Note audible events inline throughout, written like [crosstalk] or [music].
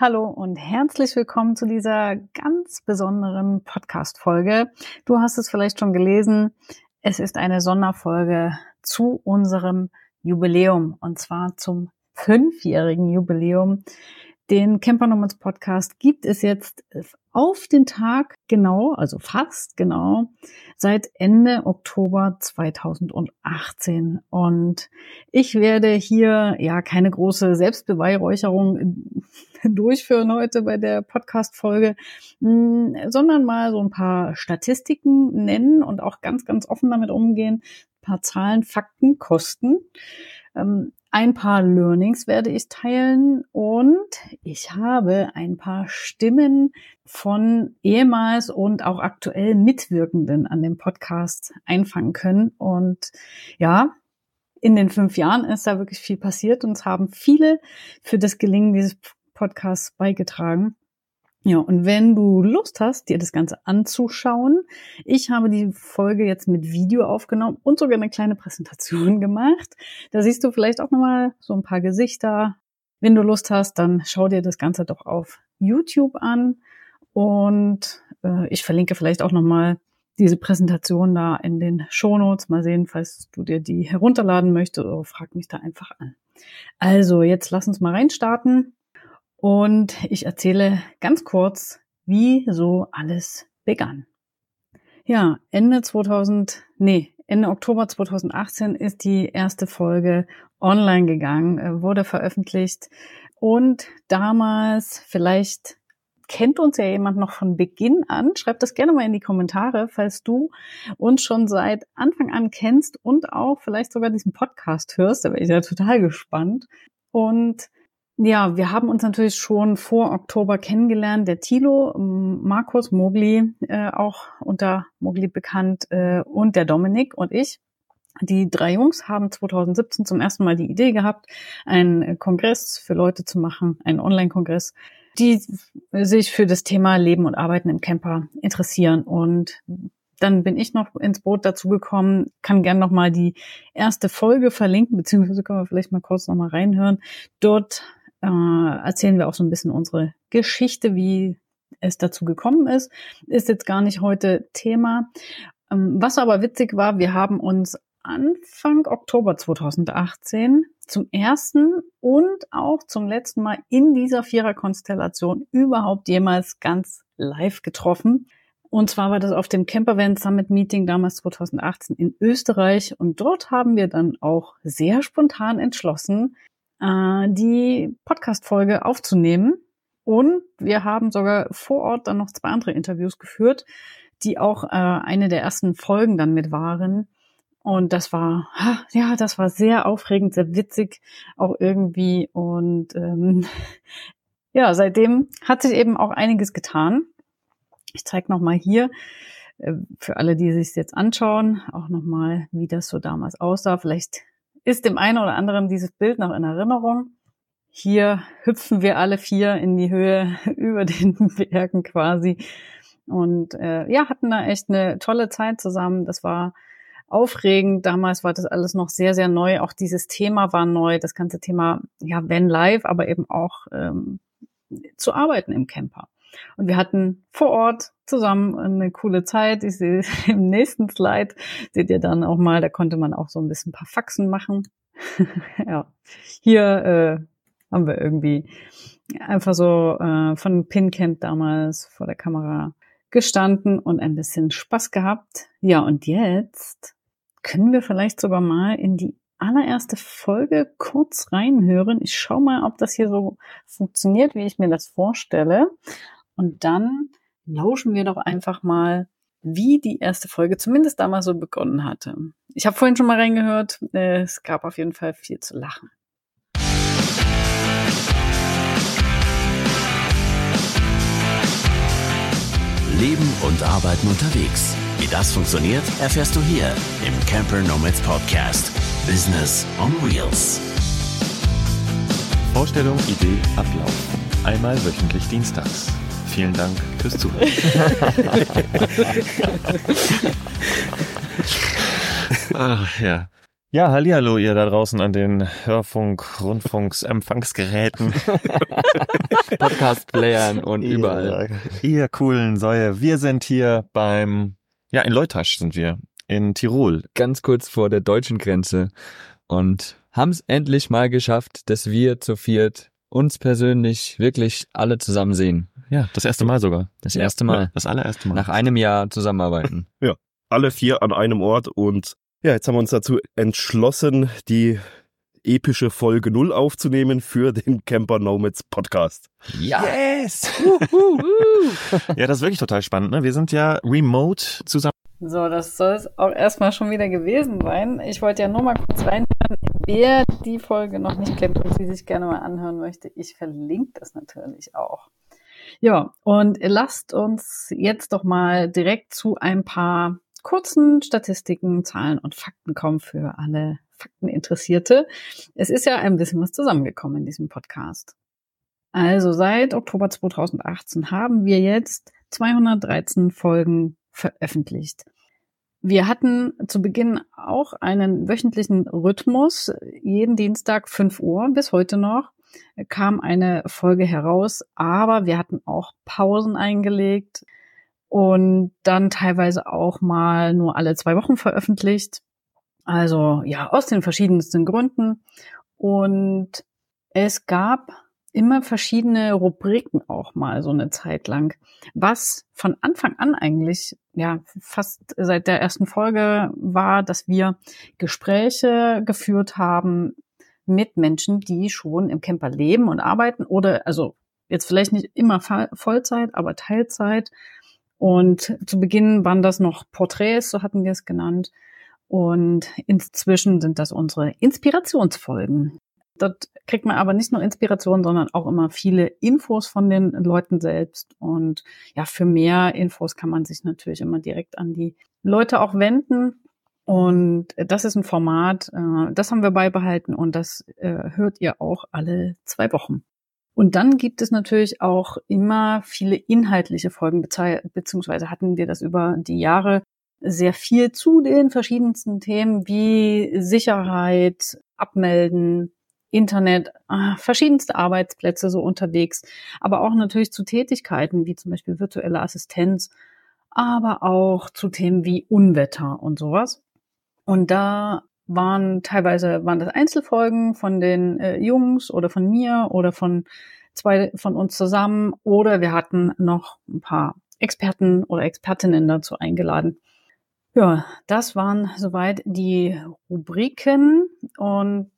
Hallo und herzlich willkommen zu dieser ganz besonderen Podcast-Folge. Du hast es vielleicht schon gelesen. Es ist eine Sonderfolge zu unserem Jubiläum und zwar zum fünfjährigen Jubiläum. Den Camper Nomads Podcast gibt es jetzt auf den Tag genau, also fast genau, seit Ende Oktober 2018. Und ich werde hier ja keine große Selbstbeweihräucherung [laughs] durchführen heute bei der Podcast-Folge, hm, sondern mal so ein paar Statistiken nennen und auch ganz, ganz offen damit umgehen. Ein paar Zahlen, Fakten, Kosten. Ähm, ein paar Learnings werde ich teilen und ich habe ein paar Stimmen von ehemals und auch aktuell Mitwirkenden an dem Podcast einfangen können. Und ja, in den fünf Jahren ist da wirklich viel passiert und es haben viele für das Gelingen dieses Podcasts beigetragen. Ja, und wenn du Lust hast, dir das Ganze anzuschauen, ich habe die Folge jetzt mit Video aufgenommen und sogar eine kleine Präsentation [laughs] gemacht. Da siehst du vielleicht auch nochmal so ein paar Gesichter. Wenn du Lust hast, dann schau dir das Ganze doch auf YouTube an. Und äh, ich verlinke vielleicht auch nochmal diese Präsentation da in den Shownotes. Mal sehen, falls du dir die herunterladen möchtest oder frag mich da einfach an. Also, jetzt lass uns mal reinstarten. Und ich erzähle ganz kurz, wie so alles begann. Ja, Ende 2000, nee, Ende Oktober 2018 ist die erste Folge online gegangen, äh, wurde veröffentlicht. Und damals, vielleicht kennt uns ja jemand noch von Beginn an. Schreib das gerne mal in die Kommentare, falls du uns schon seit Anfang an kennst und auch vielleicht sogar diesen Podcast hörst. Da bin ich ja total gespannt. Und ja, wir haben uns natürlich schon vor Oktober kennengelernt. Der Tilo, Markus Mogli, äh, auch unter Mogli bekannt, äh, und der Dominik und ich. Die drei Jungs haben 2017 zum ersten Mal die Idee gehabt, einen Kongress für Leute zu machen, einen Online-Kongress, die sich für das Thema Leben und Arbeiten im Camper interessieren. Und dann bin ich noch ins Boot dazu gekommen, kann gern noch mal die erste Folge verlinken, beziehungsweise können wir vielleicht mal kurz noch mal reinhören. Dort äh, erzählen wir auch so ein bisschen unsere Geschichte, wie es dazu gekommen ist. Ist jetzt gar nicht heute Thema. Ähm, was aber witzig war, wir haben uns Anfang Oktober 2018 zum ersten und auch zum letzten Mal in dieser Viererkonstellation überhaupt jemals ganz live getroffen. Und zwar war das auf dem Campervan Summit Meeting damals 2018 in Österreich. Und dort haben wir dann auch sehr spontan entschlossen, äh, die Podcast-Folge aufzunehmen. Und wir haben sogar vor Ort dann noch zwei andere Interviews geführt, die auch äh, eine der ersten Folgen dann mit waren. Und das war, ja, das war sehr aufregend, sehr witzig auch irgendwie. Und ähm, [laughs] ja, seitdem hat sich eben auch einiges getan. Ich zeige nochmal hier äh, für alle, die sich jetzt anschauen, auch nochmal, wie das so damals aussah. Vielleicht ist dem einen oder anderen dieses Bild noch in Erinnerung. Hier hüpfen wir alle vier in die Höhe [laughs] über den Bergen quasi und äh, ja, hatten da echt eine tolle Zeit zusammen. Das war aufregend. Damals war das alles noch sehr, sehr neu. Auch dieses Thema war neu. Das ganze Thema, ja, wenn live, aber eben auch ähm, zu arbeiten im Camper. Und wir hatten vor Ort zusammen eine coole Zeit. Ich sehe [laughs] im nächsten Slide, seht ihr dann auch mal, da konnte man auch so ein bisschen ein paar Faxen machen. [laughs] ja, hier äh, haben wir irgendwie einfach so äh, von Pincamp damals vor der Kamera gestanden und ein bisschen Spaß gehabt. Ja, und jetzt können wir vielleicht sogar mal in die allererste Folge kurz reinhören. Ich schaue mal, ob das hier so funktioniert, wie ich mir das vorstelle. Und dann lauschen wir doch einfach mal, wie die erste Folge zumindest damals so begonnen hatte. Ich habe vorhin schon mal reingehört, äh, es gab auf jeden Fall viel zu lachen. Leben und Arbeiten unterwegs. Wie das funktioniert, erfährst du hier im Camper Nomads Podcast Business on Wheels. Vorstellung, Idee, Ablauf. Einmal wöchentlich dienstags. Vielen Dank fürs Zuhören. Ach [laughs] ja. Ja, hallihallo ihr da draußen an den Hörfunk, Rundfunks, Empfangsgeräten. [laughs] Podcast-Playern und überall. Ihr, ihr coolen Säue. Wir sind hier beim, ja, in Leutasch sind wir, in Tirol. Ganz kurz vor der deutschen Grenze und haben es endlich mal geschafft, dass wir zu viert uns persönlich wirklich alle zusammen sehen. Ja, das erste Mal sogar. Das erste Mal. Ja, das allererste Mal. Nach einem Jahr zusammenarbeiten. [laughs] Ja, alle vier an einem Ort und ja, jetzt haben wir uns dazu entschlossen, die epische Folge null aufzunehmen für den Camper Nomads Podcast. Ja. Yes! [laughs] ja, das ist wirklich total spannend. Ne? Wir sind ja remote zusammen. So, das soll es auch erstmal schon wieder gewesen sein. Ich wollte ja nur mal kurz reinhören, wer die Folge noch nicht kennt und sie sich gerne mal anhören möchte. Ich verlinke das natürlich auch. Ja, und lasst uns jetzt doch mal direkt zu ein paar kurzen Statistiken, Zahlen und Fakten kommen für alle Fakteninteressierte. Es ist ja ein bisschen was zusammengekommen in diesem Podcast. Also seit Oktober 2018 haben wir jetzt 213 Folgen veröffentlicht. Wir hatten zu Beginn auch einen wöchentlichen Rhythmus. Jeden Dienstag 5 Uhr bis heute noch kam eine Folge heraus, aber wir hatten auch Pausen eingelegt und dann teilweise auch mal nur alle zwei Wochen veröffentlicht. Also ja, aus den verschiedensten Gründen. Und es gab immer verschiedene Rubriken auch mal so eine Zeit lang, was von Anfang an eigentlich, ja, fast seit der ersten Folge war, dass wir Gespräche geführt haben mit Menschen, die schon im Camper leben und arbeiten oder, also jetzt vielleicht nicht immer Vollzeit, aber Teilzeit und zu Beginn waren das noch Porträts, so hatten wir es genannt. Und inzwischen sind das unsere Inspirationsfolgen. Dort kriegt man aber nicht nur Inspiration, sondern auch immer viele Infos von den Leuten selbst. Und ja, für mehr Infos kann man sich natürlich immer direkt an die Leute auch wenden. Und das ist ein Format, äh, das haben wir beibehalten und das äh, hört ihr auch alle zwei Wochen. Und dann gibt es natürlich auch immer viele inhaltliche Folgen, beziehungsweise hatten wir das über die Jahre sehr viel zu den verschiedensten Themen wie Sicherheit, Abmelden, Internet, ah, verschiedenste Arbeitsplätze so unterwegs, aber auch natürlich zu Tätigkeiten wie zum Beispiel virtuelle Assistenz, aber auch zu Themen wie Unwetter und sowas. Und da waren teilweise waren das Einzelfolgen von den äh, Jungs oder von mir oder von zwei von uns zusammen oder wir hatten noch ein paar Experten oder Expertinnen dazu eingeladen. Ja, das waren soweit die Rubriken und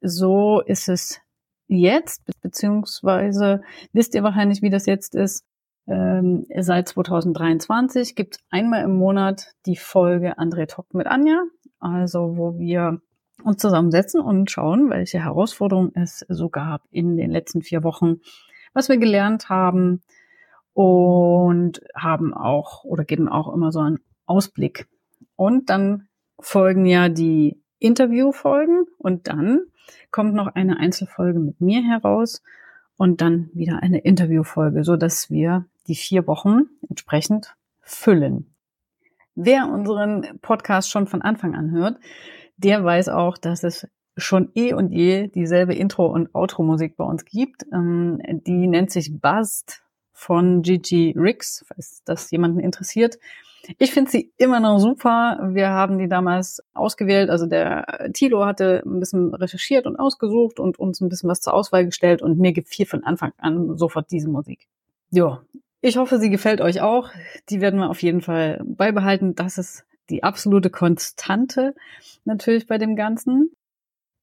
so ist es jetzt, beziehungsweise wisst ihr wahrscheinlich, wie das jetzt ist. Ähm, seit 2023 gibt es einmal im Monat die Folge André Talk mit Anja also wo wir uns zusammensetzen und schauen, welche Herausforderungen es so gab in den letzten vier Wochen, was wir gelernt haben und haben auch oder geben auch immer so einen Ausblick. Und dann folgen ja die Interviewfolgen und dann kommt noch eine Einzelfolge mit mir heraus und dann wieder eine Interviewfolge, so dass wir die vier Wochen entsprechend füllen. Wer unseren Podcast schon von Anfang an hört, der weiß auch, dass es schon eh und je dieselbe Intro- und Outro-Musik bei uns gibt. Ähm, die nennt sich Buzzed von Gigi Ricks, falls das jemanden interessiert. Ich finde sie immer noch super. Wir haben die damals ausgewählt. Also der Tilo hatte ein bisschen recherchiert und ausgesucht und uns ein bisschen was zur Auswahl gestellt und mir gefiel von Anfang an sofort diese Musik. Ja, ich hoffe, sie gefällt euch auch. Die werden wir auf jeden Fall beibehalten. Das ist die absolute Konstante natürlich bei dem Ganzen.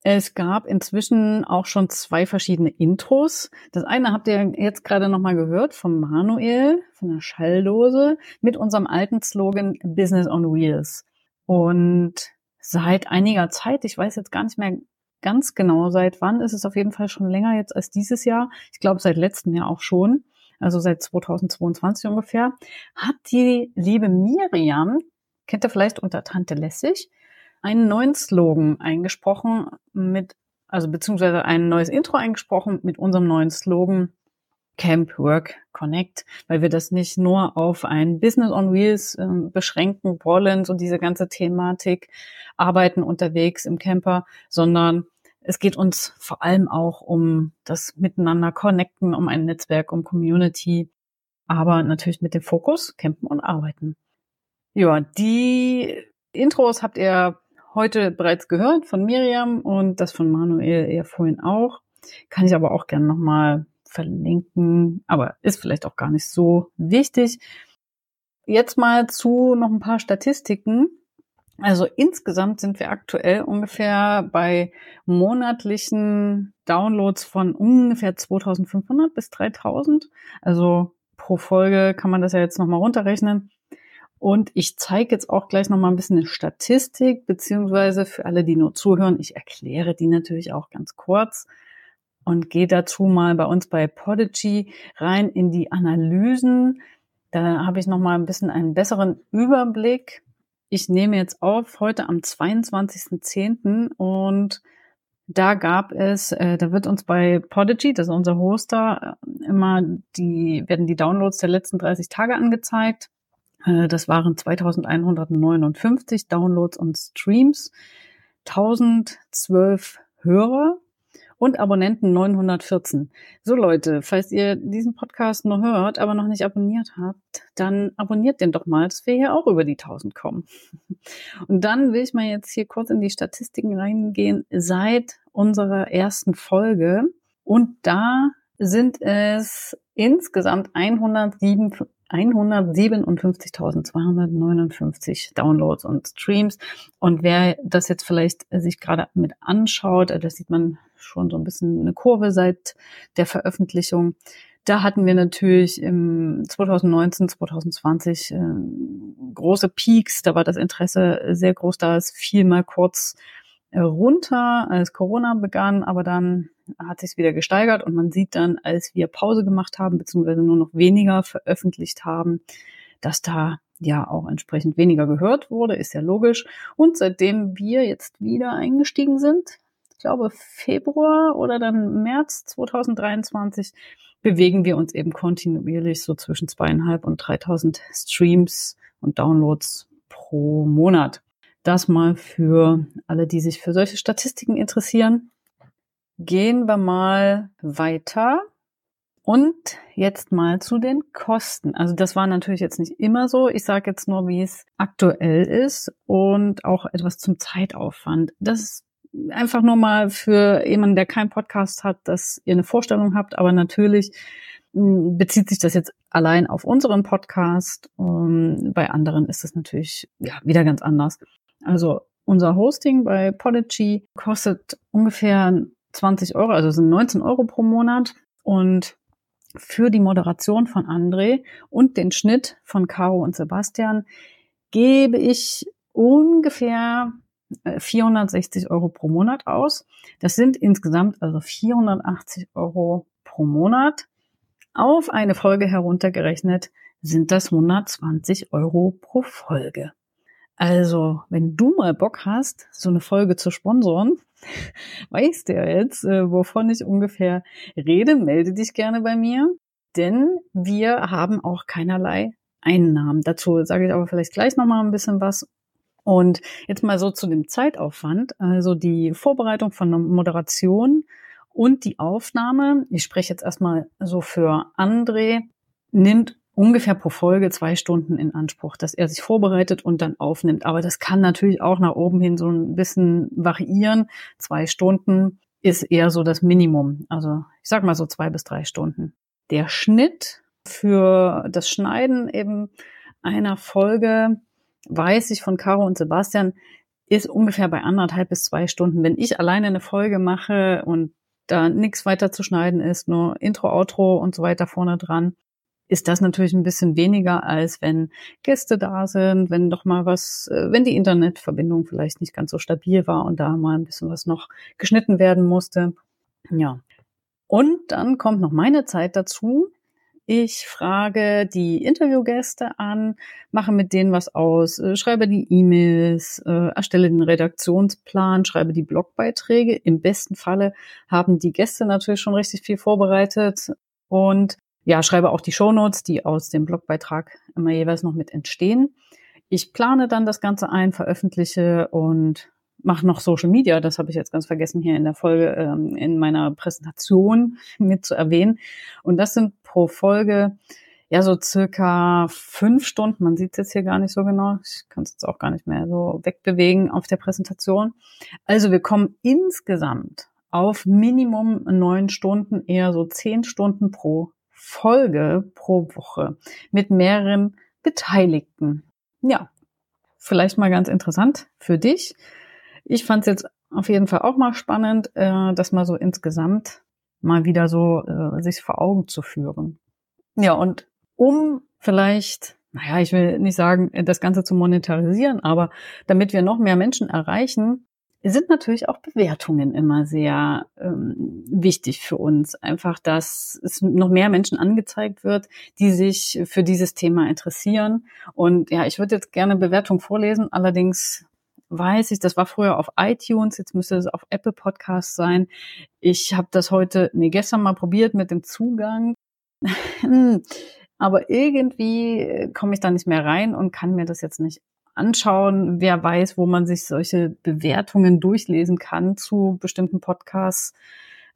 Es gab inzwischen auch schon zwei verschiedene Intros. Das eine habt ihr jetzt gerade nochmal gehört vom Manuel, von der Schalldose, mit unserem alten Slogan Business on Wheels. Und seit einiger Zeit, ich weiß jetzt gar nicht mehr ganz genau seit wann, ist es auf jeden Fall schon länger jetzt als dieses Jahr. Ich glaube seit letztem Jahr auch schon also seit 2022 ungefähr, hat die liebe Miriam, kennt ihr vielleicht unter Tante Lässig, einen neuen Slogan eingesprochen mit, also beziehungsweise ein neues Intro eingesprochen mit unserem neuen Slogan Camp Work Connect, weil wir das nicht nur auf ein Business on Wheels äh, beschränken wollen, so diese ganze Thematik Arbeiten unterwegs im Camper, sondern es geht uns vor allem auch um das Miteinander connecten, um ein Netzwerk, um Community, aber natürlich mit dem Fokus Campen und Arbeiten. Ja, die Intros habt ihr heute bereits gehört von Miriam und das von Manuel eher vorhin auch. Kann ich aber auch gerne nochmal verlinken, aber ist vielleicht auch gar nicht so wichtig. Jetzt mal zu noch ein paar Statistiken. Also insgesamt sind wir aktuell ungefähr bei monatlichen Downloads von ungefähr 2500 bis 3000. Also pro Folge kann man das ja jetzt nochmal runterrechnen. Und ich zeige jetzt auch gleich nochmal ein bisschen eine Statistik, beziehungsweise für alle, die nur zuhören, ich erkläre die natürlich auch ganz kurz und gehe dazu mal bei uns bei Podigy rein in die Analysen. Da habe ich noch mal ein bisschen einen besseren Überblick. Ich nehme jetzt auf heute am 22.10. und da gab es, äh, da wird uns bei Podigy, das ist unser Hoster, äh, immer die, werden die Downloads der letzten 30 Tage angezeigt. Äh, das waren 2159 Downloads und Streams, 1012 Hörer und Abonnenten 914. So Leute, falls ihr diesen Podcast noch hört, aber noch nicht abonniert habt, dann abonniert den doch mal, dass wir hier auch über die 1000 kommen. [laughs] Und dann will ich mal jetzt hier kurz in die Statistiken reingehen seit unserer ersten Folge. Und da sind es insgesamt 107, 157.259 Downloads und Streams. Und wer das jetzt vielleicht sich gerade mit anschaut, das sieht man schon so ein bisschen eine Kurve seit der Veröffentlichung. Da hatten wir natürlich im 2019, 2020 äh, große Peaks. Da war das Interesse sehr groß. Da ist viel mal kurz äh, runter, als Corona begann, aber dann hat sich wieder gesteigert und man sieht dann, als wir Pause gemacht haben, beziehungsweise nur noch weniger veröffentlicht haben, dass da ja auch entsprechend weniger gehört wurde, ist ja logisch. Und seitdem wir jetzt wieder eingestiegen sind, glaube Februar oder dann März 2023 bewegen wir uns eben kontinuierlich so zwischen zweieinhalb und 3000 Streams und Downloads pro Monat. Das mal für alle, die sich für solche Statistiken interessieren. Gehen wir mal weiter. Und jetzt mal zu den Kosten. Also das war natürlich jetzt nicht immer so. Ich sage jetzt nur, wie es aktuell ist und auch etwas zum Zeitaufwand. Das einfach nur mal für jemanden, der keinen Podcast hat, dass ihr eine Vorstellung habt. Aber natürlich hm, bezieht sich das jetzt allein auf unseren Podcast. Um, bei anderen ist das natürlich ja wieder ganz anders. Also unser Hosting bei Podigy kostet ungefähr 20 Euro, also sind 19 Euro pro Monat. Und für die Moderation von André und den Schnitt von Caro und Sebastian gebe ich ungefähr 460 Euro pro Monat aus. Das sind insgesamt also 480 Euro pro Monat. Auf eine Folge heruntergerechnet sind das 120 Euro pro Folge. Also, wenn du mal Bock hast, so eine Folge zu sponsoren, [laughs] weißt du ja jetzt, äh, wovon ich ungefähr rede, melde dich gerne bei mir, denn wir haben auch keinerlei Einnahmen. Dazu sage ich aber vielleicht gleich nochmal ein bisschen was und jetzt mal so zu dem Zeitaufwand, also die Vorbereitung von Moderation und die Aufnahme. Ich spreche jetzt erstmal so für André, nimmt ungefähr pro Folge zwei Stunden in Anspruch, dass er sich vorbereitet und dann aufnimmt. Aber das kann natürlich auch nach oben hin so ein bisschen variieren. Zwei Stunden ist eher so das Minimum. Also ich sag mal so zwei bis drei Stunden. Der Schnitt für das Schneiden eben einer Folge weiß ich von Caro und Sebastian, ist ungefähr bei anderthalb bis zwei Stunden. Wenn ich alleine eine Folge mache und da nichts weiter zu schneiden ist, nur Intro, Outro und so weiter vorne dran, ist das natürlich ein bisschen weniger, als wenn Gäste da sind, wenn doch mal was, äh, wenn die Internetverbindung vielleicht nicht ganz so stabil war und da mal ein bisschen was noch geschnitten werden musste. Ja. Und dann kommt noch meine Zeit dazu. Ich frage die Interviewgäste an, mache mit denen was aus, äh, schreibe die E-Mails, äh, erstelle den Redaktionsplan, schreibe die Blogbeiträge. Im besten Falle haben die Gäste natürlich schon richtig viel vorbereitet und ja, schreibe auch die Shownotes, die aus dem Blogbeitrag immer jeweils noch mit entstehen. Ich plane dann das Ganze ein, veröffentliche und mache noch Social Media, das habe ich jetzt ganz vergessen hier in der Folge, ähm, in meiner Präsentation [laughs] mit zu erwähnen. Und das sind pro Folge ja so circa fünf Stunden. Man sieht es jetzt hier gar nicht so genau. Ich kann es jetzt auch gar nicht mehr so wegbewegen auf der Präsentation. Also wir kommen insgesamt auf Minimum neun Stunden, eher so zehn Stunden pro Folge pro Woche mit mehreren Beteiligten. Ja, vielleicht mal ganz interessant für dich. Ich fand es jetzt auf jeden Fall auch mal spannend, äh, das mal so insgesamt mal wieder so äh, sich vor Augen zu führen. Ja, und um vielleicht, naja, ich will nicht sagen, das Ganze zu monetarisieren, aber damit wir noch mehr Menschen erreichen, sind natürlich auch Bewertungen immer sehr ähm, wichtig für uns. Einfach, dass es noch mehr Menschen angezeigt wird, die sich für dieses Thema interessieren. Und ja, ich würde jetzt gerne Bewertung vorlesen, allerdings weiß ich, das war früher auf iTunes, jetzt müsste es auf Apple Podcasts sein. Ich habe das heute, nee, gestern mal probiert mit dem Zugang. [laughs] Aber irgendwie äh, komme ich da nicht mehr rein und kann mir das jetzt nicht anschauen. Wer weiß, wo man sich solche Bewertungen durchlesen kann zu bestimmten Podcasts.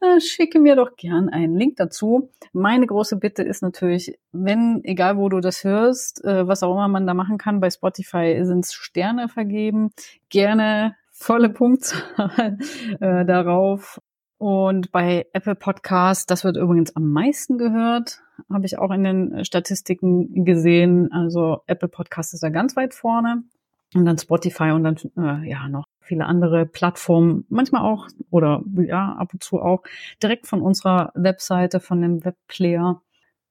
Äh, schicke mir doch gern einen Link dazu. Meine große Bitte ist natürlich, wenn, egal wo du das hörst, äh, was auch immer man da machen kann, bei Spotify sind Sterne vergeben, gerne volle Punktzahl [laughs] äh, darauf. Und bei Apple Podcast, das wird übrigens am meisten gehört, habe ich auch in den Statistiken gesehen. Also Apple Podcast ist da ganz weit vorne. Und dann Spotify und dann äh, ja noch viele andere Plattformen, manchmal auch oder ja, ab und zu auch direkt von unserer Webseite, von dem Webplayer.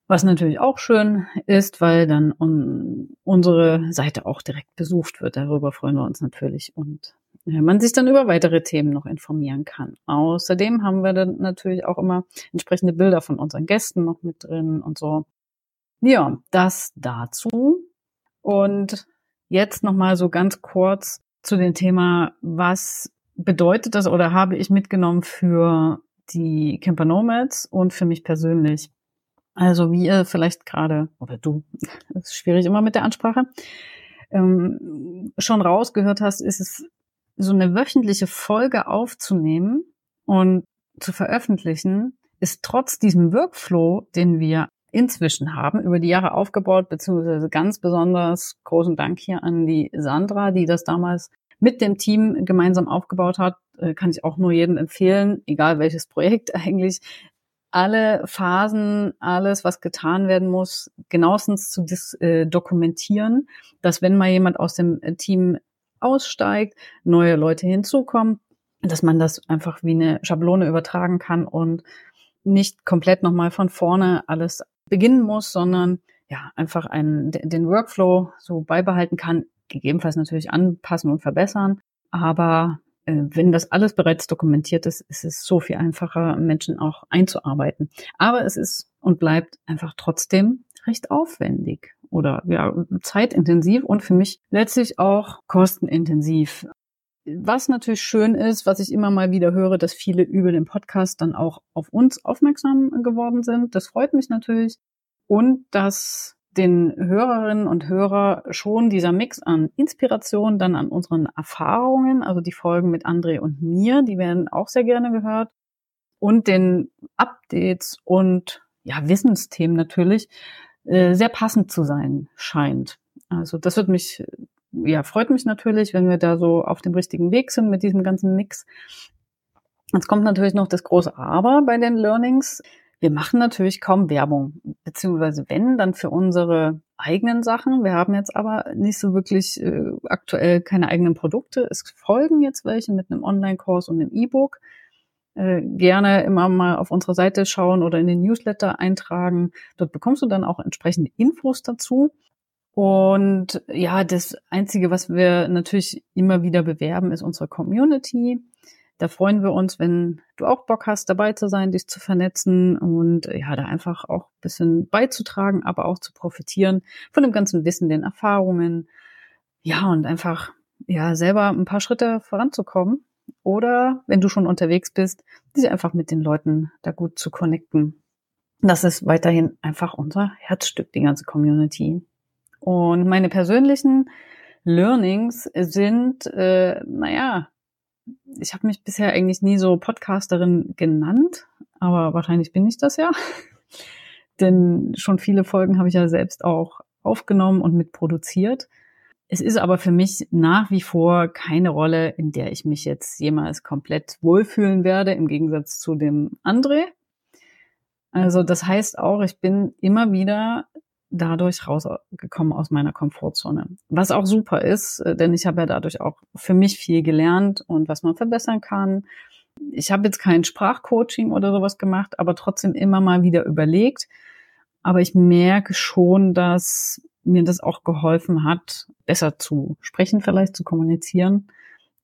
Was natürlich auch schön ist, weil dann un unsere Seite auch direkt besucht wird. Darüber freuen wir uns natürlich und ja, man sich dann über weitere Themen noch informieren kann. Außerdem haben wir dann natürlich auch immer entsprechende Bilder von unseren Gästen noch mit drin und so. Ja, das dazu. Und jetzt nochmal so ganz kurz zu dem Thema, was bedeutet das oder habe ich mitgenommen für die Camper Nomads und für mich persönlich. Also wie ihr vielleicht gerade, oder du, [laughs] das ist schwierig immer mit der Ansprache, ähm, schon rausgehört hast, ist es so eine wöchentliche Folge aufzunehmen und zu veröffentlichen, ist trotz diesem Workflow, den wir inzwischen haben, über die Jahre aufgebaut, beziehungsweise ganz besonders großen Dank hier an die Sandra, die das damals mit dem Team gemeinsam aufgebaut hat, äh, kann ich auch nur jedem empfehlen, egal welches Projekt [laughs] eigentlich, alle Phasen, alles, was getan werden muss, genauestens zu äh, dokumentieren, dass wenn mal jemand aus dem äh, Team aussteigt, neue Leute hinzukommen, dass man das einfach wie eine Schablone übertragen kann und nicht komplett nochmal von vorne alles beginnen muss, sondern ja, einfach einen, den Workflow so beibehalten kann, gegebenenfalls natürlich anpassen und verbessern. Aber äh, wenn das alles bereits dokumentiert ist, ist es so viel einfacher, Menschen auch einzuarbeiten. Aber es ist und bleibt einfach trotzdem recht aufwendig oder ja, zeitintensiv und für mich letztlich auch kostenintensiv. Was natürlich schön ist, was ich immer mal wieder höre, dass viele über den Podcast dann auch auf uns aufmerksam geworden sind. Das freut mich natürlich. Und dass den Hörerinnen und Hörer schon dieser Mix an Inspiration, dann an unseren Erfahrungen, also die Folgen mit André und mir, die werden auch sehr gerne gehört, und den Updates und ja, Wissensthemen natürlich äh, sehr passend zu sein scheint. Also das wird mich, ja, freut mich natürlich, wenn wir da so auf dem richtigen Weg sind mit diesem ganzen Mix. Jetzt kommt natürlich noch das große Aber bei den Learnings. Wir machen natürlich kaum Werbung, beziehungsweise wenn, dann für unsere eigenen Sachen. Wir haben jetzt aber nicht so wirklich äh, aktuell keine eigenen Produkte. Es folgen jetzt welche mit einem Online-Kurs und einem E-Book. Äh, gerne immer mal auf unsere Seite schauen oder in den Newsletter eintragen. Dort bekommst du dann auch entsprechende Infos dazu. Und ja, das Einzige, was wir natürlich immer wieder bewerben, ist unsere Community. Da freuen wir uns, wenn du auch Bock hast, dabei zu sein, dich zu vernetzen und ja, da einfach auch ein bisschen beizutragen, aber auch zu profitieren von dem ganzen Wissen, den Erfahrungen. Ja, und einfach ja selber ein paar Schritte voranzukommen. Oder wenn du schon unterwegs bist, diese einfach mit den Leuten da gut zu connecten. Das ist weiterhin einfach unser Herzstück, die ganze Community. Und meine persönlichen Learnings sind, äh, naja, ich habe mich bisher eigentlich nie so Podcasterin genannt, aber wahrscheinlich bin ich das ja. [laughs] Denn schon viele Folgen habe ich ja selbst auch aufgenommen und mitproduziert. Es ist aber für mich nach wie vor keine Rolle, in der ich mich jetzt jemals komplett wohlfühlen werde, im Gegensatz zu dem André. Also das heißt auch, ich bin immer wieder dadurch rausgekommen aus meiner Komfortzone. Was auch super ist, äh, denn ich habe ja dadurch auch für mich viel gelernt und was man verbessern kann. Ich habe jetzt kein Sprachcoaching oder sowas gemacht, aber trotzdem immer mal wieder überlegt. Aber ich merke schon, dass mir das auch geholfen hat, besser zu sprechen, vielleicht zu kommunizieren.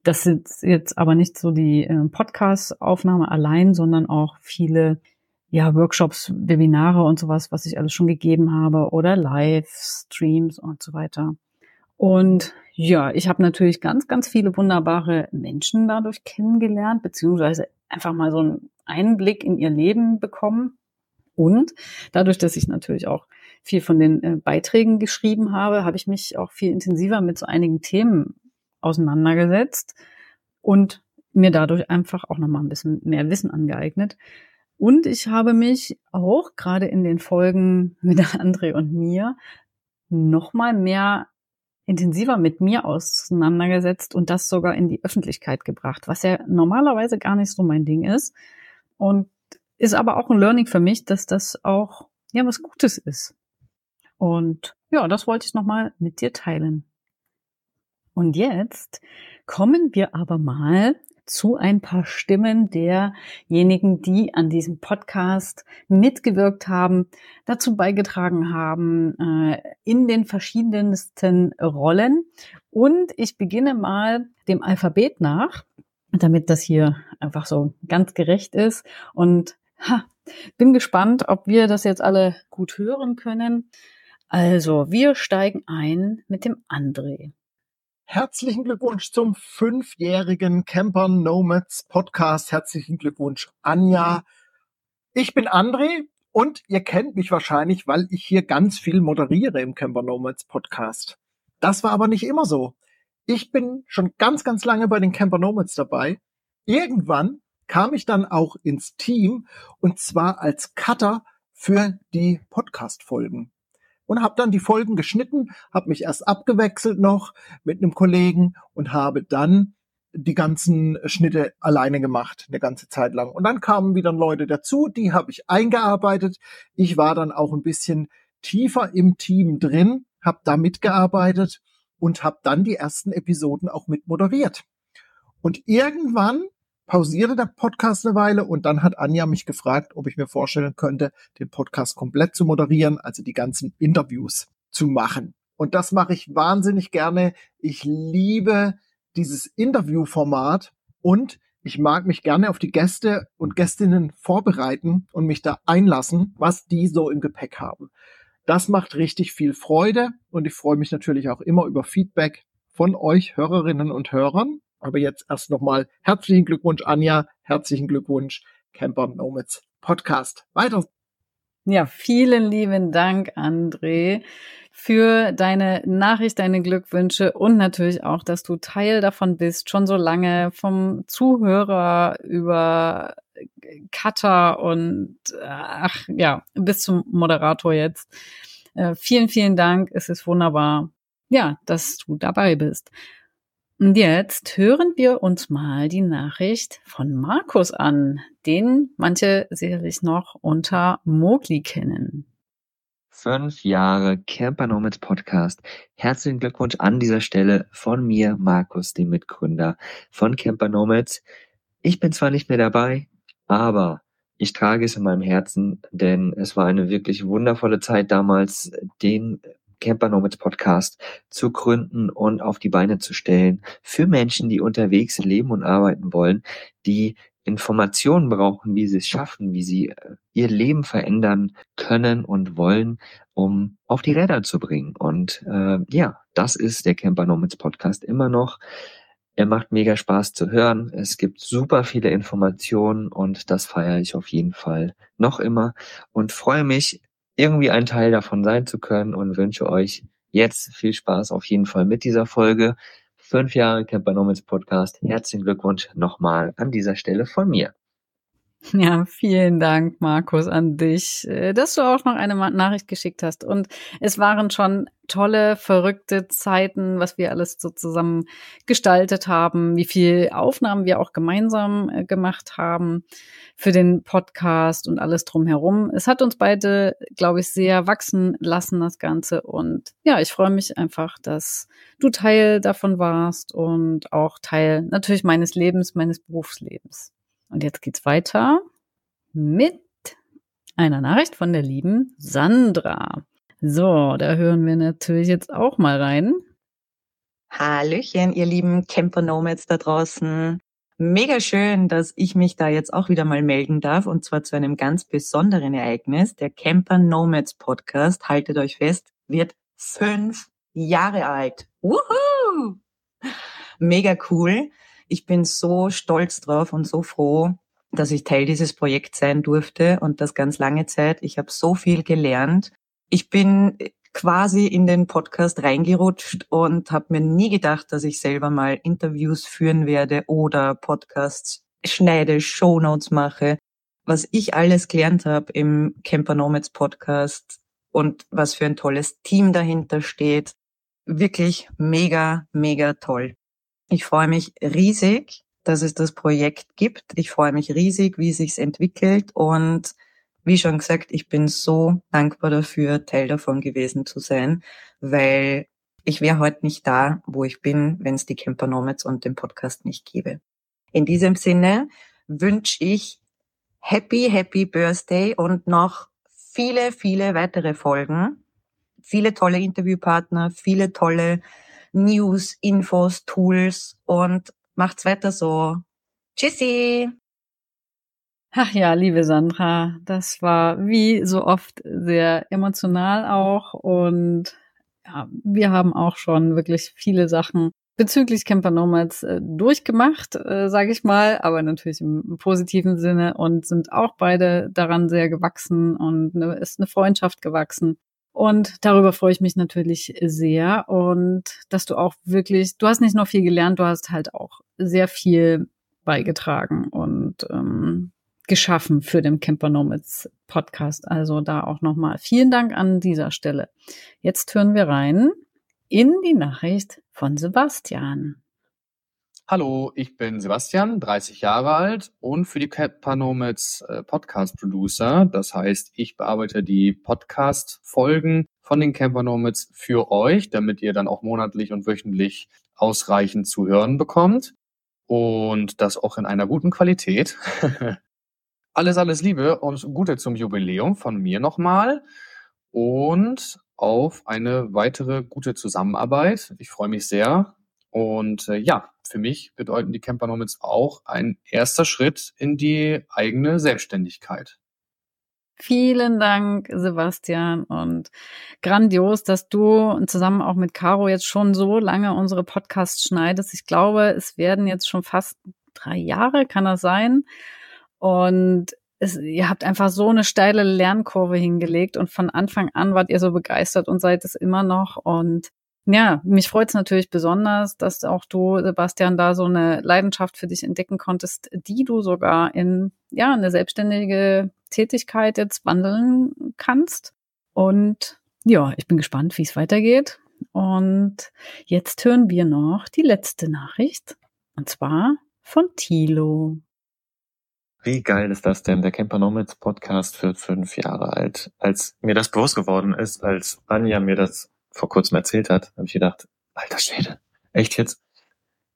Das ist jetzt aber nicht so die äh, Podcast-Aufnahme allein, sondern auch viele ja, Workshops, Webinare und sowas, was ich alles schon gegeben habe oder Livestreams und so weiter. Und ja, ich habe natürlich ganz, ganz viele wunderbare Menschen dadurch kennengelernt, beziehungsweise einfach mal so einen Einblick in ihr Leben bekommen. Und dadurch, dass ich natürlich auch viel von den äh, Beiträgen geschrieben habe, habe ich mich auch viel intensiver mit so einigen Themen auseinandergesetzt und mir dadurch einfach auch nochmal ein bisschen mehr Wissen angeeignet. Und ich habe mich auch gerade in den Folgen mit [laughs] André und mir nochmal mehr intensiver mit mir auseinandergesetzt und das sogar in die Öffentlichkeit gebracht, was ja normalerweise gar nicht so mein Ding ist. Und ist aber auch ein Learning für mich, dass das auch ja was Gutes ist. Und ja, das wollte ich nochmal mit dir teilen. Und jetzt kommen wir aber mal zu ein paar Stimmen derjenigen, die an diesem Podcast mitgewirkt haben, dazu beigetragen haben, äh, in den verschiedensten Rollen. Und ich beginne mal dem Alphabet nach, damit das hier einfach so ganz gerecht ist. Und ha, bin gespannt, ob wir das jetzt alle gut hören können. Also, wir steigen ein mit dem André. Herzlichen Glückwunsch zum fünfjährigen Camper Nomads Podcast. Herzlichen Glückwunsch, Anja. Ich bin André und ihr kennt mich wahrscheinlich, weil ich hier ganz viel moderiere im Camper Nomads Podcast. Das war aber nicht immer so. Ich bin schon ganz, ganz lange bei den Camper Nomads dabei. Irgendwann kam ich dann auch ins Team und zwar als Cutter für die Podcast-Folgen und habe dann die Folgen geschnitten, habe mich erst abgewechselt noch mit einem Kollegen und habe dann die ganzen Schnitte alleine gemacht, eine ganze Zeit lang. Und dann kamen wieder Leute dazu, die habe ich eingearbeitet. Ich war dann auch ein bisschen tiefer im Team drin, habe da mitgearbeitet und habe dann die ersten Episoden auch mit moderiert. Und irgendwann pausierte der Podcast eine Weile und dann hat Anja mich gefragt, ob ich mir vorstellen könnte, den Podcast komplett zu moderieren, also die ganzen Interviews zu machen. Und das mache ich wahnsinnig gerne. Ich liebe dieses Interviewformat und ich mag mich gerne auf die Gäste und Gästinnen vorbereiten und mich da einlassen, was die so im Gepäck haben. Das macht richtig viel Freude und ich freue mich natürlich auch immer über Feedback von euch Hörerinnen und Hörern. Aber jetzt erst nochmal herzlichen Glückwunsch, Anja. Herzlichen Glückwunsch, Camper Nomads Podcast. Weiter. Ja, vielen lieben Dank, André, für deine Nachricht, deine Glückwünsche und natürlich auch, dass du Teil davon bist, schon so lange vom Zuhörer über Cutter und ach ja, bis zum Moderator jetzt. Äh, vielen, vielen Dank. Es ist wunderbar, ja, dass du dabei bist. Und jetzt hören wir uns mal die Nachricht von Markus an, den manche sicherlich noch unter Mogli kennen. Fünf Jahre Camper Nomads Podcast. Herzlichen Glückwunsch an dieser Stelle von mir, Markus, dem Mitgründer von Camper Nomads. Ich bin zwar nicht mehr dabei, aber ich trage es in meinem Herzen, denn es war eine wirklich wundervolle Zeit damals, den Camper Nomads Podcast zu gründen und auf die Beine zu stellen für Menschen, die unterwegs leben und arbeiten wollen, die Informationen brauchen, wie sie es schaffen, wie sie äh, ihr Leben verändern können und wollen, um auf die Räder zu bringen. Und äh, ja, das ist der Camper Nomads Podcast immer noch. Er macht mega Spaß zu hören. Es gibt super viele Informationen und das feiere ich auf jeden Fall noch immer und freue mich, irgendwie ein Teil davon sein zu können und wünsche euch jetzt viel Spaß auf jeden Fall mit dieser Folge. Fünf Jahre Camper Nomads Podcast. Herzlichen Glückwunsch nochmal an dieser Stelle von mir. [laughs] Ja, vielen Dank, Markus, an dich, äh, dass du auch noch eine Nachricht geschickt hast. Und es waren schon tolle, verrückte Zeiten, was wir alles so zusammen gestaltet haben, wie viel Aufnahmen wir auch gemeinsam äh, gemacht haben für den Podcast und alles drumherum. Es hat uns beide, glaube ich, sehr wachsen lassen, das Ganze. Und ja, ich freue mich einfach, dass du Teil davon warst und auch Teil natürlich meines Lebens, meines Berufslebens. Und jetzt geht's weiter mit einer Nachricht von der lieben Sandra. So, da hören wir natürlich jetzt auch mal rein. Hallöchen, ihr lieben Camper Nomads da draußen. Mega schön, dass ich mich da jetzt auch wieder mal melden darf und zwar zu einem ganz besonderen Ereignis. Der Camper Nomads Podcast, haltet euch fest, wird fünf Jahre alt. Woohoo! Mega cool. Ich bin so stolz drauf und so froh, dass ich Teil dieses Projekts sein durfte und das ganz lange Zeit. Ich habe so viel gelernt. Ich bin quasi in den Podcast reingerutscht und habe mir nie gedacht, dass ich selber mal Interviews führen werde oder Podcasts schneide, Shownotes mache. Was ich alles gelernt habe im Camper Nomads Podcast und was für ein tolles Team dahinter steht. Wirklich mega, mega toll. Ich freue mich riesig, dass es das Projekt gibt. Ich freue mich riesig, wie es sich entwickelt und wie schon gesagt, ich bin so dankbar dafür, Teil davon gewesen zu sein, weil ich wäre heute nicht da, wo ich bin, wenn es die Camper Nomads und den Podcast nicht gäbe. In diesem Sinne wünsche ich Happy, Happy Birthday und noch viele, viele weitere Folgen. Viele tolle Interviewpartner, viele tolle News, Infos, Tools und macht's weiter so. Tschüssi! Ach ja, liebe Sandra, das war wie so oft sehr emotional auch und ja, wir haben auch schon wirklich viele Sachen bezüglich Camper Nomads äh, durchgemacht, äh, sage ich mal, aber natürlich im, positiven Sinne und sind auch beide daran sehr gewachsen und ne, ist eine Freundschaft gewachsen. Und darüber freue ich mich natürlich sehr. Und dass du auch wirklich, du hast nicht nur viel gelernt, du hast halt auch sehr viel beigetragen und ähm, geschaffen für den Camper Nomads Podcast. Also da auch nochmal vielen Dank an dieser Stelle. Jetzt hören wir rein in die Nachricht von Sebastian. Hallo, ich bin Sebastian, 30 Jahre alt und für die Camper Nomads äh, Podcast Producer. Das heißt, ich bearbeite die Podcast-Folgen von den Camper Nomads für euch, damit ihr dann auch monatlich und wöchentlich ausreichend zu hören bekommt. Und das auch in einer guten Qualität. [laughs] alles, alles Liebe und Gute zum Jubiläum von mir nochmal. Und auf eine weitere gute Zusammenarbeit. Ich freue mich sehr und äh, ja, für mich bedeuten die Camper Nomads auch ein erster Schritt in die eigene Selbstständigkeit. Vielen Dank, Sebastian, und grandios, dass du zusammen auch mit Caro jetzt schon so lange unsere Podcasts schneidest. Ich glaube, es werden jetzt schon fast drei Jahre, kann das sein? Und es, ihr habt einfach so eine steile Lernkurve hingelegt und von Anfang an wart ihr so begeistert und seid es immer noch. Und ja, mich freut es natürlich besonders, dass auch du, Sebastian, da so eine Leidenschaft für dich entdecken konntest, die du sogar in ja eine selbstständige Tätigkeit jetzt wandeln kannst. Und ja, ich bin gespannt, wie es weitergeht. Und jetzt hören wir noch die letzte Nachricht, und zwar von Thilo. Wie geil ist das denn? Der Camper Nomads Podcast wird fünf Jahre alt. Als mir das bewusst geworden ist, als Anja mir das vor kurzem erzählt hat, habe ich gedacht, alter Schwede, echt jetzt?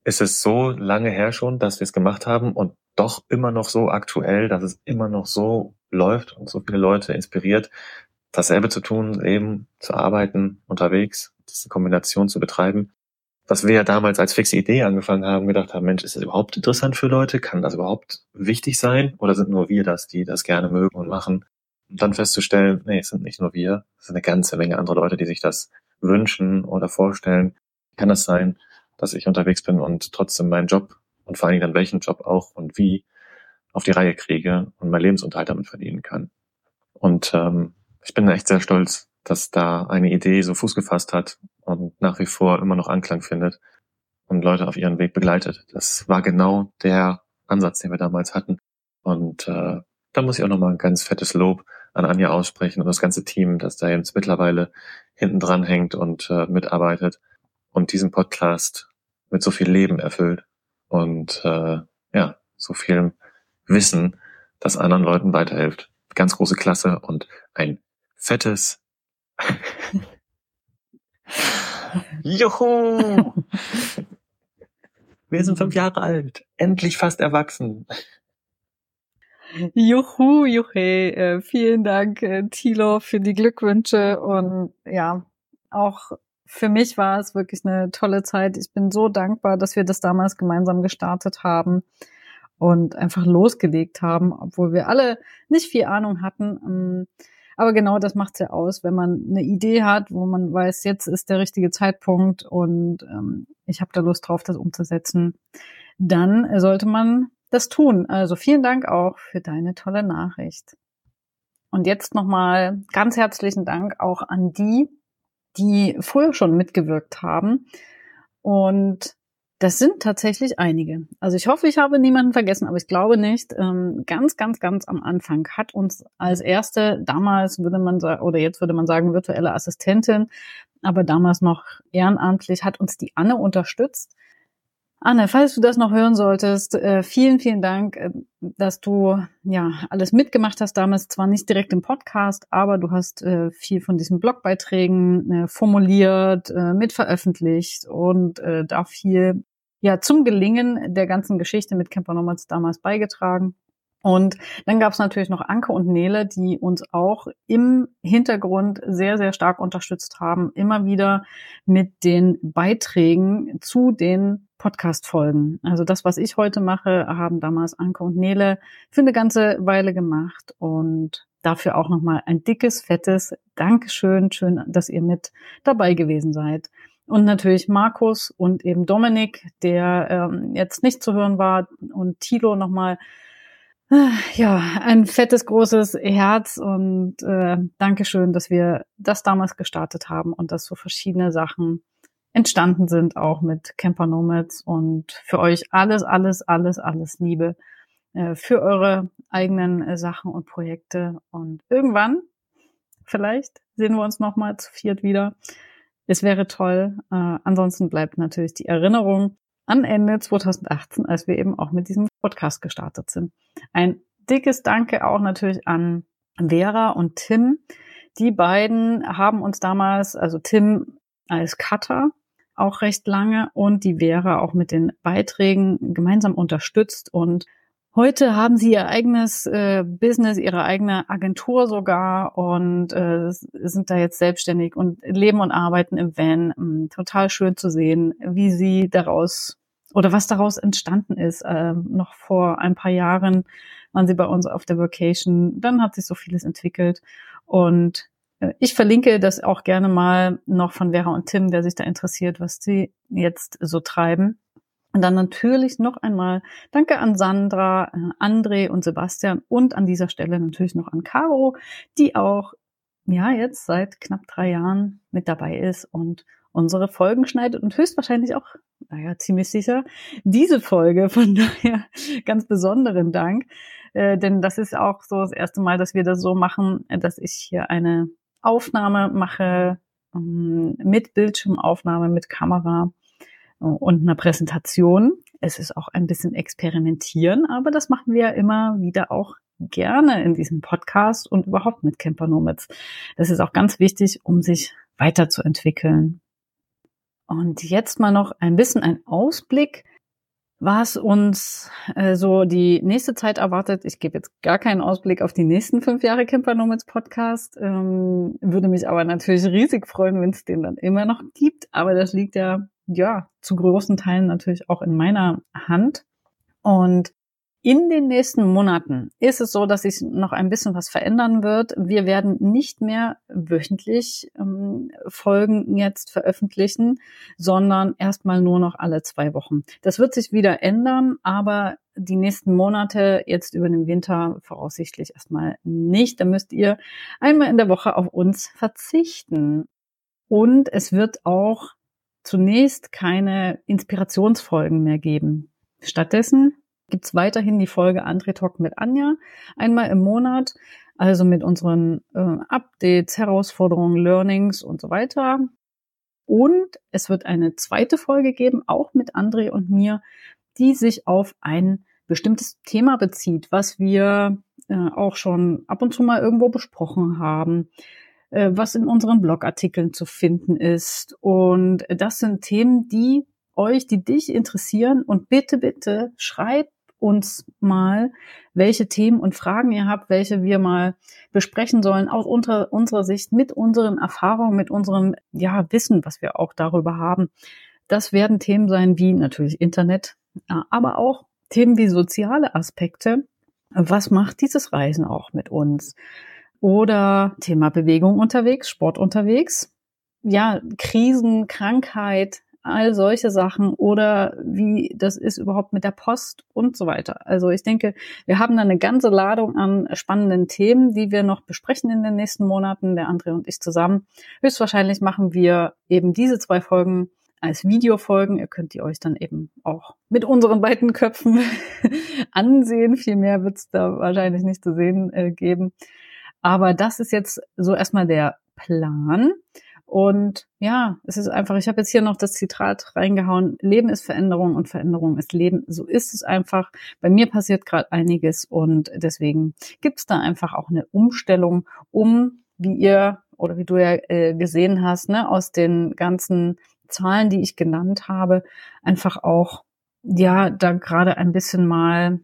Ist es so lange her schon, dass wir es gemacht haben und doch immer noch so aktuell, dass es immer noch so läuft und so viele Leute inspiriert? dasselbe zu tun, eben zu arbeiten, unterwegs, diese Kombination zu betreiben. Was wir ja damals als fixe Idee angefangen haben, gedacht haben, Mensch, ist das überhaupt interessant für Leute? Kann das überhaupt wichtig sein? Oder sind nur wir das, die das gerne mögen und machen? Und dann festzustellen, nee, es sind nicht nur wir, es sind eine ganze Menge andere Leute, die sich das wünschen oder vorstellen. Kann es sein, dass ich unterwegs bin und trotzdem meinen Job und vor allen Dingen dann welchen Job auch und wie auf die Reihe kriege und mein Lebensunterhalt damit verdienen kann. Und ähm, ich bin echt sehr stolz, dass da eine Idee so Fuß gefasst hat und nach wie vor immer noch Anklang findet und Leute auf ihren Weg begleitet. Das war genau der Ansatz, den wir damals hatten. Und äh, da muss ich auch nochmal ein ganz fettes Lob an Anja aussprechen und das ganze Team, das da jetzt mittlerweile hinten dran hängt und äh, mitarbeitet und diesen Podcast mit so viel Leben erfüllt und äh, ja, so viel Wissen, das anderen Leuten weiterhilft. Ganz große Klasse und ein fettes [laughs] Juhu! [laughs] Wir sind fünf Jahre alt. Endlich fast erwachsen. Juhu, juhe. Äh, vielen Dank, äh, Thilo, für die Glückwünsche. Und ja, auch für mich war es wirklich eine tolle Zeit. Ich bin so dankbar, dass wir das damals gemeinsam gestartet haben und einfach losgelegt haben, obwohl wir alle nicht viel Ahnung hatten. Ähm, aber genau das macht's ja aus, wenn man eine Idee hat, wo man weiß, jetzt ist der richtige Zeitpunkt und ähm, ich habe da Lust drauf, das umzusetzen, dann sollte man das tun. Also vielen Dank auch für deine tolle Nachricht. Und jetzt nochmal ganz herzlichen Dank auch an die, die früher schon mitgewirkt haben und das sind tatsächlich einige. Also ich hoffe, ich habe niemanden vergessen, aber ich glaube nicht. Ähm, ganz, ganz, ganz am Anfang hat uns als erste, damals würde man sagen, oder jetzt würde man sagen, virtuelle Assistentin, aber damals noch ehrenamtlich, hat uns die Anne unterstützt. Anne, falls du das noch hören solltest, äh, vielen, vielen Dank, äh, dass du ja alles mitgemacht hast damals, zwar nicht direkt im Podcast, aber du hast äh, viel von diesen Blogbeiträgen formuliert, mit veröffentlicht und da viel ja zum Gelingen der ganzen Geschichte mit Camper Nomads damals beigetragen. Und dann gab es natürlich noch Anke und Nele, die uns auch im Hintergrund sehr, sehr stark unterstützt haben, immer wieder mit den Beiträgen zu den Podcast-Folgen. Also das, was ich heute mache, haben damals Anke und Nele für eine ganze Weile gemacht und dafür auch nochmal ein dickes, fettes Dankeschön. Schön, dass ihr mit dabei gewesen seid. Und natürlich Markus und eben Dominik, der ähm, jetzt nicht zu hören war und Tilo nochmal ja, ein fettes, großes Herz und äh, Dankeschön, dass wir das damals gestartet haben und dass so verschiedene Sachen entstanden sind, auch mit Camper Nomads und für euch alles, alles, alles, alles Liebe äh, für eure eigenen äh, Sachen und Projekte. Und irgendwann, vielleicht, sehen wir uns nochmal zu viert wieder. Es wäre toll. Äh, ansonsten bleibt natürlich die Erinnerung an Ende 2018, als wir eben auch mit diesem Podcast gestartet sind. Ein dickes Danke auch natürlich an Vera und Tim. Die beiden haben uns damals, also Tim als Cutter auch recht lange und die Vera auch mit den Beiträgen gemeinsam unterstützt und Heute haben sie ihr eigenes äh, Business, ihre eigene Agentur sogar und äh, sind da jetzt selbstständig und leben und arbeiten im Van. Ähm, total schön zu sehen, wie sie daraus oder was daraus entstanden ist. Äh, noch vor ein paar Jahren waren sie bei uns auf der Vacation. Dann hat sich so vieles entwickelt und äh, ich verlinke das auch gerne mal noch von Vera und Tim, wer sich da interessiert, was sie jetzt so treiben. Und dann natürlich noch einmal Danke an Sandra, äh, André und Sebastian und an dieser Stelle natürlich noch an Caro, die auch ja jetzt seit knapp drei Jahren mit dabei ist und unsere Folgen schneidet und höchstwahrscheinlich auch, naja, ziemlich sicher, diese Folge. [laughs] Von daher ganz besonderen Dank. Äh, denn das ist auch so das erste Mal, dass wir das so machen, dass ich hier eine Aufnahme mache ähm, mit Bildschirmaufnahme, mit Kamera und einer Präsentation. Es ist auch ein bisschen experimentieren, aber das machen wir ja immer wieder auch gerne in diesem Podcast und überhaupt mit Camper Nomads. Das ist auch ganz wichtig, um sich weiterzuentwickeln. Und jetzt mal noch ein bisschen ein Ausblick. was uns äh, so die nächste Zeit erwartet. Ich gebe jetzt gar keinen Ausblick auf die nächsten fünf Jahre Camper Nomads Podcast. Ähm, würde mich aber natürlich riesig freuen, wenn es den dann immer noch gibt. Aber das liegt ja, ja, zu großen Teilen natürlich auch in meiner Hand. Und in den nächsten Monaten ist es so, dass sich noch ein bisschen was verändern wird. Wir werden nicht mehr wöchentlich ähm, Folgen jetzt veröffentlichen, sondern erstmal nur noch alle zwei Wochen. Das wird sich wieder ändern, aber die nächsten Monate jetzt über den Winter voraussichtlich erstmal nicht. Da müsst ihr einmal in der Woche auf uns verzichten. Und es wird auch zunächst keine Inspirationsfolgen mehr geben. Stattdessen gibt es weiterhin die Folge André Talk mit Anja einmal im Monat, also mit unseren äh, Updates, Herausforderungen, Learnings und so weiter. Und es wird eine zweite Folge geben, auch mit André und mir, die sich auf ein bestimmtes Thema bezieht, was wir äh, auch schon ab und zu mal irgendwo besprochen haben, äh, was in unseren Blogartikeln zu finden ist. Und das sind Themen, die euch, die dich interessieren. Und bitte, bitte schreibt uns mal, welche Themen und Fragen ihr habt, welche wir mal besprechen sollen, aus unter, unserer Sicht, mit unseren Erfahrungen, mit unserem ja, Wissen, was wir auch darüber haben. Das werden Themen sein wie natürlich Internet, aber auch Themen wie soziale Aspekte. Was macht dieses Reisen auch mit uns? Oder Thema Bewegung unterwegs, Sport unterwegs. Ja, Krisen, Krankheit, all solche Sachen oder wie das ist überhaupt mit der Post und so weiter. Also ich denke, wir haben da eine ganze Ladung an spannenden Themen, die wir noch besprechen in den nächsten Monaten, der André und ich zusammen. Höchstwahrscheinlich machen wir eben diese zwei Folgen als Videofolgen. Ihr könnt die euch dann eben auch mit unseren beiden Köpfen [laughs] ansehen. Viel mehr wird es da wahrscheinlich nicht zu sehen äh, geben. Aber das ist jetzt so erstmal der Plan. Und ja, es ist einfach, ich habe jetzt hier noch das Zitat reingehauen, Leben ist Veränderung und Veränderung ist Leben. So ist es einfach. Bei mir passiert gerade einiges und deswegen gibt es da einfach auch eine Umstellung, um, wie ihr oder wie du ja äh, gesehen hast, ne, aus den ganzen Zahlen, die ich genannt habe, einfach auch, ja, da gerade ein bisschen mal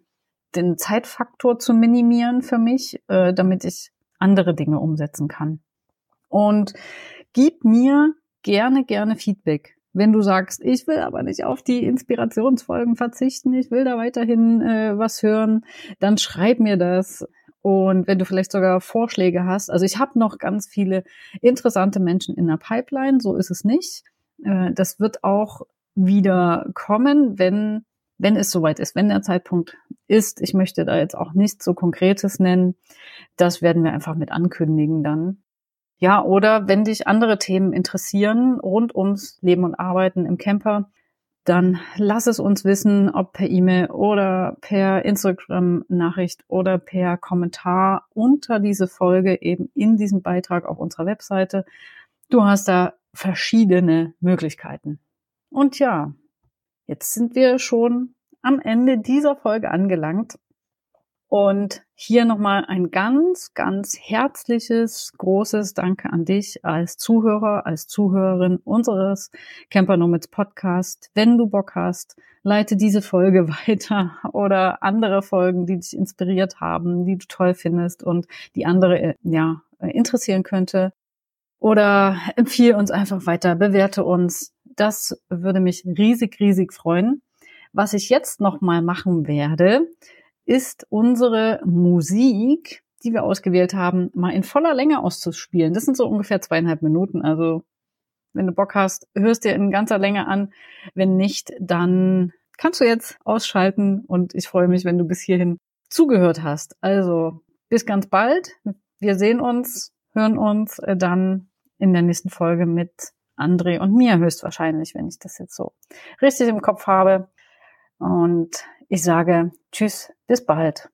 den Zeitfaktor zu minimieren für mich, äh, damit ich andere Dinge umsetzen kann. Und gib mir gerne, gerne Feedback. Wenn du sagst, ich will aber nicht auf die Inspirationsfolgen verzichten, ich will da weiterhin äh, was hören, dann schreib mir das. Und wenn du vielleicht sogar Vorschläge hast, also ich habe noch ganz viele interessante Menschen in der Pipeline, so ist es nicht. Äh, das wird auch wieder kommen, wenn wenn es soweit ist, wenn der Zeitpunkt ist. Ich möchte da jetzt auch nichts so Konkretes nennen. Das werden wir einfach mit ankündigen dann. Ja, oder wenn dich andere Themen interessieren rund ums Leben und Arbeiten im Camper, dann lass es uns wissen, ob per E-Mail oder per Instagram-Nachricht oder per Kommentar unter diese Folge eben in diesem Beitrag auf unserer Webseite. Du hast da verschiedene Möglichkeiten. Und ja, jetzt sind wir schon am Ende dieser Folge angelangt. Und hier nochmal ein ganz, ganz herzliches, großes Danke an dich als Zuhörer, als Zuhörerin unseres Camper Nomads Podcast. Wenn du Bock hast, leite diese Folge [laughs] weiter oder andere Folgen, die dich inspiriert haben, die du toll findest und die andere, ja, interessieren könnte. Oder empfehle uns einfach weiter, bewerte uns. Das würde mich riesig, riesig freuen. Was ich jetzt nochmal machen werde, ist unsere Musik, die wir ausgewählt haben, mal in voller Länge auszuspielen. Das sind so ungefähr zweieinhalb Minuten. Also wenn du Bock hast, hörst dir in ganzer Länge an. Wenn nicht, dann kannst du jetzt ausschalten und ich freue mich, wenn du bis hierhin zugehört hast. Also bis ganz bald. Wir sehen uns, hören uns äh, dann in der nächsten Folge mit André und mir höchstwahrscheinlich, wenn ich das jetzt so richtig im Kopf habe. Und ich sage Tschüss, bis bald.